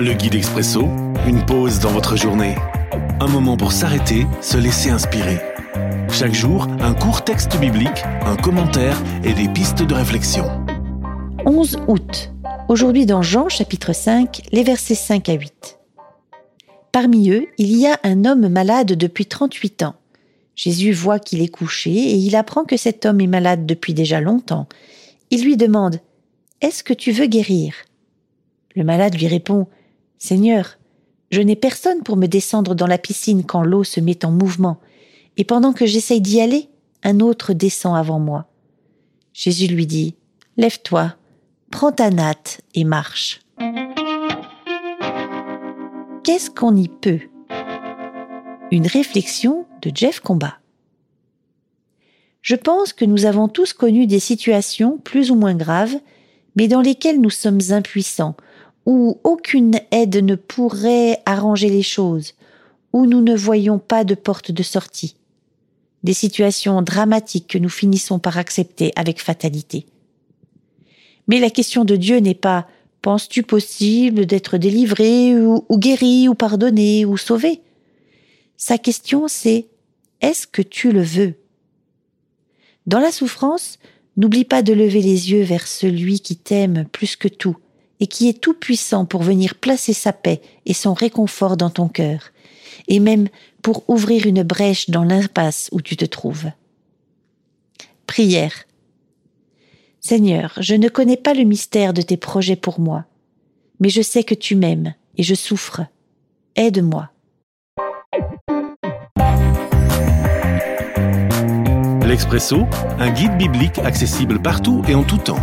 Le guide expresso, une pause dans votre journée. Un moment pour s'arrêter, se laisser inspirer. Chaque jour, un court texte biblique, un commentaire et des pistes de réflexion. 11 août. Aujourd'hui dans Jean chapitre 5, les versets 5 à 8. Parmi eux, il y a un homme malade depuis 38 ans. Jésus voit qu'il est couché et il apprend que cet homme est malade depuis déjà longtemps. Il lui demande Est-ce que tu veux guérir? Le malade lui répond Seigneur, je n'ai personne pour me descendre dans la piscine quand l'eau se met en mouvement, et pendant que j'essaye d'y aller, un autre descend avant moi. Jésus lui dit, Lève-toi, prends ta natte et marche. Qu'est-ce qu'on y peut? Une réflexion de Jeff Combat. Je pense que nous avons tous connu des situations plus ou moins graves, mais dans lesquelles nous sommes impuissants, où aucune aide ne pourrait arranger les choses, où nous ne voyons pas de porte de sortie. Des situations dramatiques que nous finissons par accepter avec fatalité. Mais la question de Dieu n'est pas penses-tu possible d'être délivré ou, ou, guéri ou pardonné ou sauvé? Sa question c'est est-ce que tu le veux? Dans la souffrance, n'oublie pas de lever les yeux vers celui qui t'aime plus que tout et qui est tout puissant pour venir placer sa paix et son réconfort dans ton cœur, et même pour ouvrir une brèche dans l'impasse où tu te trouves. Prière. Seigneur, je ne connais pas le mystère de tes projets pour moi, mais je sais que tu m'aimes et je souffre. Aide-moi. L'Expresso, un guide biblique accessible partout et en tout temps